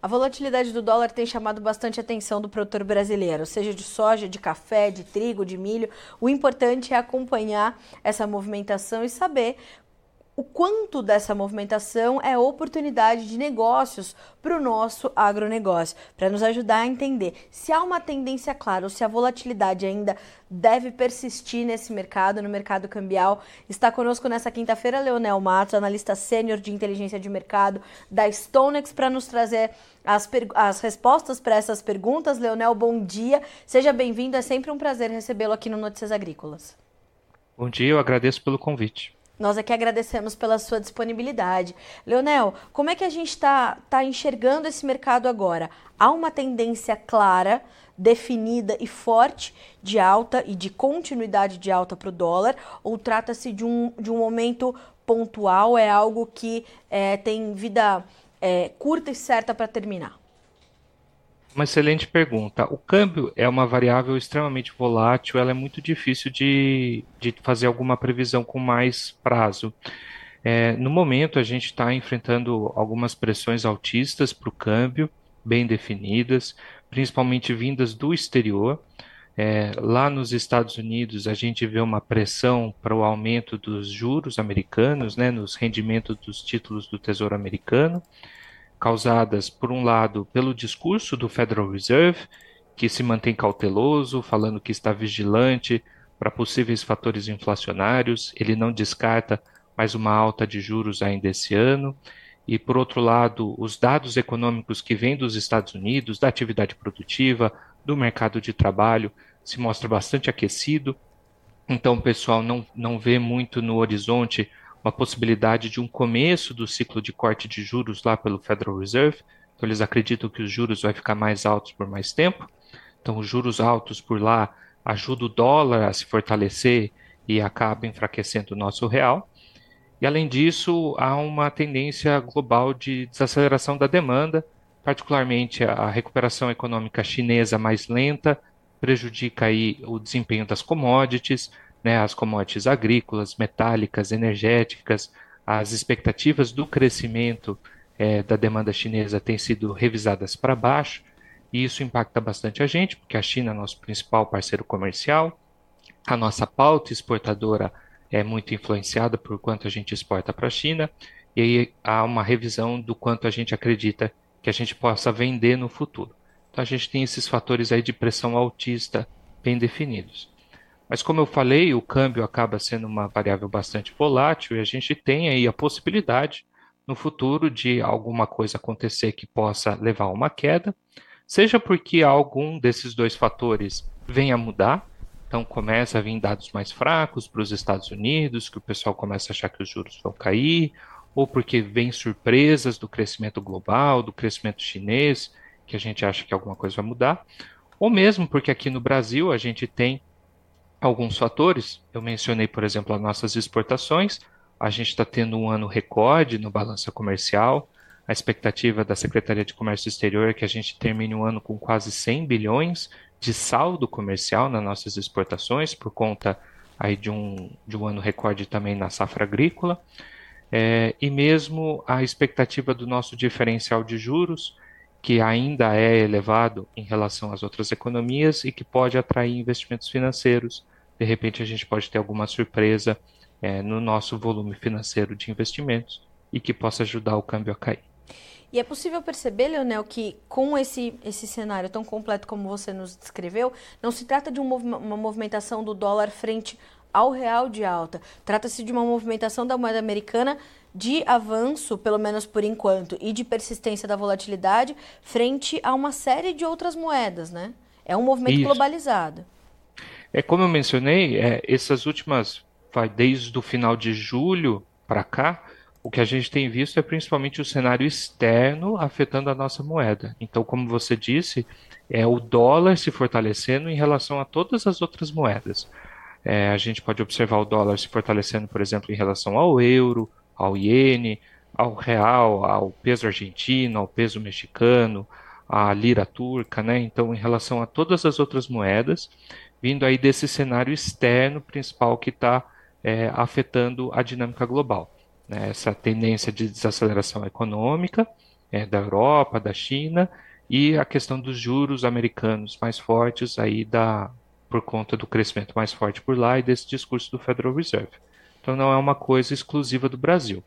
A volatilidade do dólar tem chamado bastante atenção do produtor brasileiro, seja de soja, de café, de trigo, de milho. O importante é acompanhar essa movimentação e saber o quanto dessa movimentação é oportunidade de negócios para o nosso agronegócio, para nos ajudar a entender se há uma tendência clara ou se a volatilidade ainda deve persistir nesse mercado, no mercado cambial. Está conosco nessa quinta-feira Leonel Matos, analista sênior de inteligência de mercado da Stonex, para nos trazer as, as respostas para essas perguntas. Leonel, bom dia, seja bem-vindo, é sempre um prazer recebê-lo aqui no Notícias Agrícolas. Bom dia, eu agradeço pelo convite. Nós aqui agradecemos pela sua disponibilidade. Leonel, como é que a gente está tá enxergando esse mercado agora? Há uma tendência clara, definida e forte de alta e de continuidade de alta para o dólar? Ou trata-se de um, de um momento pontual? É algo que é, tem vida é, curta e certa para terminar? Uma excelente pergunta. O câmbio é uma variável extremamente volátil, ela é muito difícil de, de fazer alguma previsão com mais prazo. É, no momento, a gente está enfrentando algumas pressões altistas para o câmbio, bem definidas, principalmente vindas do exterior. É, lá nos Estados Unidos, a gente vê uma pressão para o aumento dos juros americanos, né, nos rendimentos dos títulos do Tesouro Americano causadas, por um lado, pelo discurso do Federal Reserve, que se mantém cauteloso, falando que está vigilante para possíveis fatores inflacionários, ele não descarta mais uma alta de juros ainda esse ano. E, por outro lado, os dados econômicos que vêm dos Estados Unidos, da atividade produtiva, do mercado de trabalho, se mostra bastante aquecido. Então, o pessoal não, não vê muito no horizonte uma possibilidade de um começo do ciclo de corte de juros lá pelo Federal Reserve. Então, eles acreditam que os juros vai ficar mais altos por mais tempo. Então, os juros altos por lá ajudam o dólar a se fortalecer e acaba enfraquecendo o nosso real. E, além disso, há uma tendência global de desaceleração da demanda, particularmente a recuperação econômica chinesa mais lenta, prejudica aí o desempenho das commodities, né, as commodities agrícolas, metálicas, energéticas, as expectativas do crescimento é, da demanda chinesa têm sido revisadas para baixo, e isso impacta bastante a gente, porque a China é nosso principal parceiro comercial, a nossa pauta exportadora é muito influenciada por quanto a gente exporta para a China, e aí há uma revisão do quanto a gente acredita que a gente possa vender no futuro. Então a gente tem esses fatores aí de pressão altista bem definidos. Mas como eu falei, o câmbio acaba sendo uma variável bastante volátil e a gente tem aí a possibilidade no futuro de alguma coisa acontecer que possa levar a uma queda, seja porque algum desses dois fatores venha a mudar, então começa a vir dados mais fracos para os Estados Unidos, que o pessoal começa a achar que os juros vão cair, ou porque vem surpresas do crescimento global, do crescimento chinês, que a gente acha que alguma coisa vai mudar, ou mesmo porque aqui no Brasil a gente tem alguns fatores. Eu mencionei, por exemplo, as nossas exportações. A gente está tendo um ano recorde no balança comercial. A expectativa da Secretaria de Comércio Exterior é que a gente termine o ano com quase 100 bilhões de saldo comercial nas nossas exportações, por conta aí de um, de um ano recorde também na safra agrícola. É, e mesmo a expectativa do nosso diferencial de juros, que ainda é elevado em relação às outras economias e que pode atrair investimentos financeiros. De repente, a gente pode ter alguma surpresa é, no nosso volume financeiro de investimentos e que possa ajudar o câmbio a cair. E é possível perceber, Leonel, que com esse, esse cenário tão completo como você nos descreveu, não se trata de um uma movimentação do dólar frente ao real de alta. Trata-se de uma movimentação da moeda americana de avanço, pelo menos por enquanto, e de persistência da volatilidade frente a uma série de outras moedas, né? É um movimento Isso. globalizado. É como eu mencionei, é, essas últimas, vai, desde o final de julho para cá, o que a gente tem visto é principalmente o cenário externo afetando a nossa moeda. Então, como você disse, é o dólar se fortalecendo em relação a todas as outras moedas. É, a gente pode observar o dólar se fortalecendo, por exemplo, em relação ao euro, ao iene, ao real, ao peso argentino, ao peso mexicano, à lira turca, né? Então, em relação a todas as outras moedas, vindo aí desse cenário externo principal que está é, afetando a dinâmica global. Né? Essa tendência de desaceleração econômica é, da Europa, da China, e a questão dos juros americanos mais fortes aí da, por conta do crescimento mais forte por lá e desse discurso do Federal Reserve. Então não é uma coisa exclusiva do Brasil.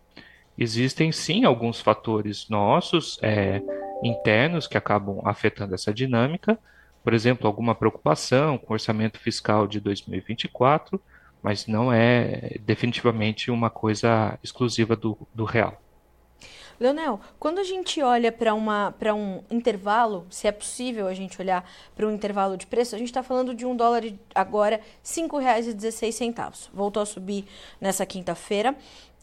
Existem sim alguns fatores nossos é, internos que acabam afetando essa dinâmica, por exemplo, alguma preocupação com o orçamento fiscal de 2024, mas não é definitivamente uma coisa exclusiva do, do real. Leonel, quando a gente olha para um intervalo, se é possível a gente olhar para um intervalo de preço, a gente está falando de um dólar agora R$ 5,16. Voltou a subir nessa quinta-feira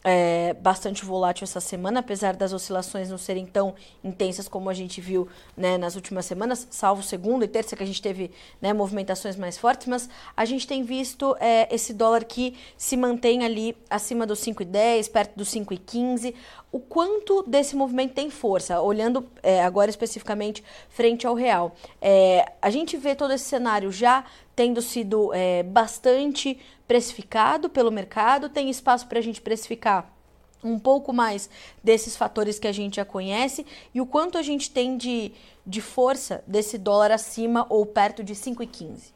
é, bastante volátil essa semana, apesar das oscilações não serem tão intensas como a gente viu né, nas últimas semanas, salvo segunda e terça que a gente teve né, movimentações mais fortes, mas a gente tem visto é, esse dólar que se mantém ali acima dos 5,10, perto dos 5,15. O quanto desse movimento tem força, olhando é, agora especificamente frente ao real. É, a gente vê todo esse cenário já tendo sido é, bastante precificado pelo mercado, tem espaço para a gente precificar um pouco mais desses fatores que a gente já conhece e o quanto a gente tem de, de força desse dólar acima ou perto de 5,15.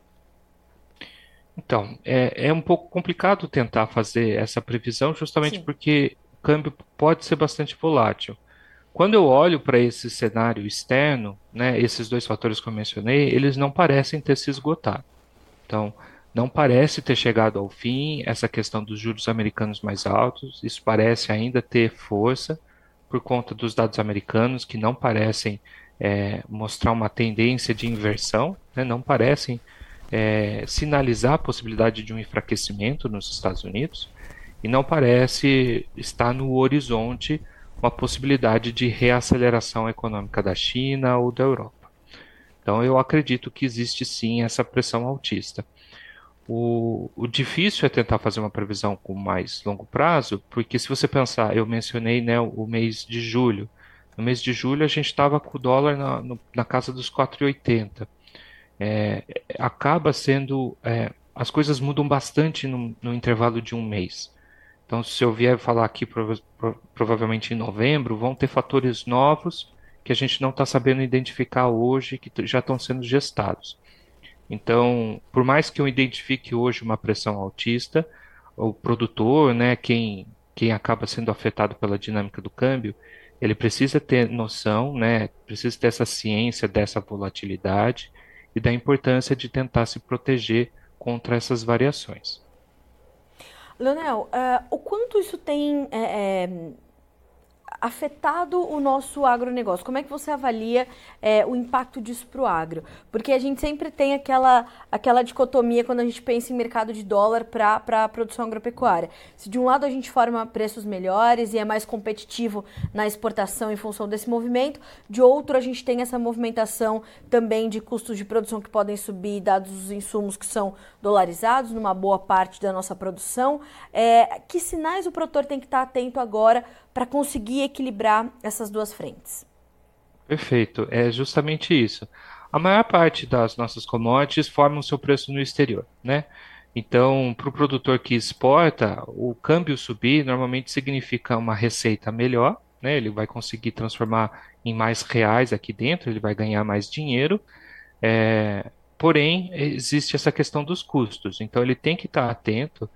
Então, é, é um pouco complicado tentar fazer essa previsão, justamente Sim. porque o câmbio pode ser bastante volátil. Quando eu olho para esse cenário externo, né, esses dois fatores que eu mencionei, eles não parecem ter se esgotado. Então, não parece ter chegado ao fim essa questão dos juros americanos mais altos. Isso parece ainda ter força por conta dos dados americanos que não parecem é, mostrar uma tendência de inversão, né? não parecem é, sinalizar a possibilidade de um enfraquecimento nos Estados Unidos e não parece estar no horizonte uma possibilidade de reaceleração econômica da China ou da Europa. Então, eu acredito que existe sim essa pressão altista. O, o, difícil é tentar fazer uma previsão com mais longo prazo, porque se você pensar, eu mencionei né, o mês de julho. No mês de julho a gente estava com o dólar na, no, na casa dos 4,80. É, acaba sendo. É, as coisas mudam bastante no, no, intervalo de um mês. Então, se eu vier falar aqui prova provavelmente em novembro, vão ter fatores novos que a gente não está sabendo identificar hoje, que já estão sendo gestados. Então, por mais que eu identifique hoje uma pressão altista, o produtor, né, quem, quem acaba sendo afetado pela dinâmica do câmbio, ele precisa ter noção, né, precisa ter essa ciência dessa volatilidade e da importância de tentar se proteger contra essas variações. Leonel, uh, o quanto isso tem é afetado o nosso agronegócio? Como é que você avalia é, o impacto disso para o agro? Porque a gente sempre tem aquela, aquela dicotomia quando a gente pensa em mercado de dólar para a produção agropecuária. Se de um lado a gente forma preços melhores e é mais competitivo na exportação em função desse movimento, de outro a gente tem essa movimentação também de custos de produção que podem subir, dados os insumos que são dolarizados numa boa parte da nossa produção. É, que sinais o produtor tem que estar atento agora para conseguir equilibrar essas duas frentes? Perfeito, é justamente isso. A maior parte das nossas commodities formam seu preço no exterior, né? Então, para o produtor que exporta, o câmbio subir normalmente significa uma receita melhor, né? Ele vai conseguir transformar em mais reais aqui dentro, ele vai ganhar mais dinheiro. É, porém, existe essa questão dos custos. Então, ele tem que estar atento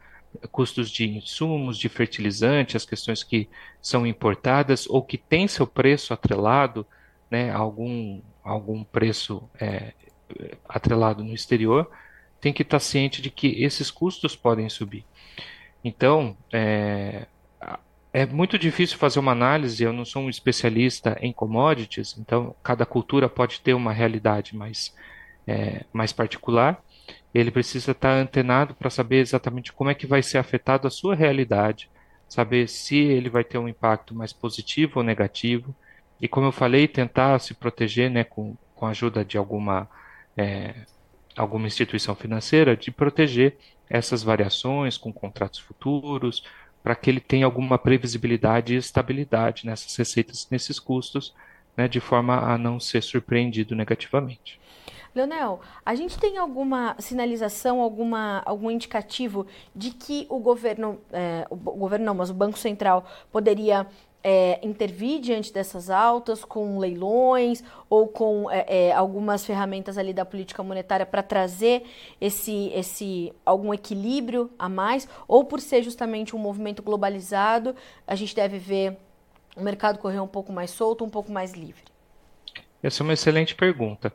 custos de insumos, de fertilizante, as questões que são importadas ou que têm seu preço atrelado, né, algum, algum preço é, atrelado no exterior, tem que estar ciente de que esses custos podem subir. Então, é, é muito difícil fazer uma análise, eu não sou um especialista em commodities, então cada cultura pode ter uma realidade mais, é, mais particular, ele precisa estar antenado para saber exatamente como é que vai ser afetado a sua realidade, saber se ele vai ter um impacto mais positivo ou negativo, e como eu falei, tentar se proteger né, com, com a ajuda de alguma, é, alguma instituição financeira, de proteger essas variações com contratos futuros, para que ele tenha alguma previsibilidade e estabilidade nessas receitas, nesses custos, né, de forma a não ser surpreendido negativamente. Leonel, a gente tem alguma sinalização, alguma, algum indicativo de que o governo, é, o governo não, mas o Banco Central poderia é, intervir diante dessas altas com leilões ou com é, é, algumas ferramentas ali da política monetária para trazer esse, esse algum equilíbrio a mais, ou por ser justamente um movimento globalizado, a gente deve ver o mercado correr um pouco mais solto, um pouco mais livre? Essa é uma excelente pergunta.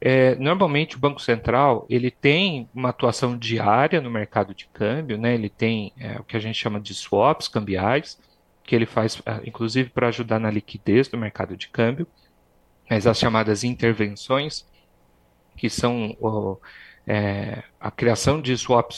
É, normalmente o Banco Central ele tem uma atuação diária no mercado de câmbio, né? ele tem é, o que a gente chama de swaps cambiais, que ele faz, ah, inclusive, para ajudar na liquidez do mercado de câmbio, mas as chamadas intervenções, que são o, é, a criação de swaps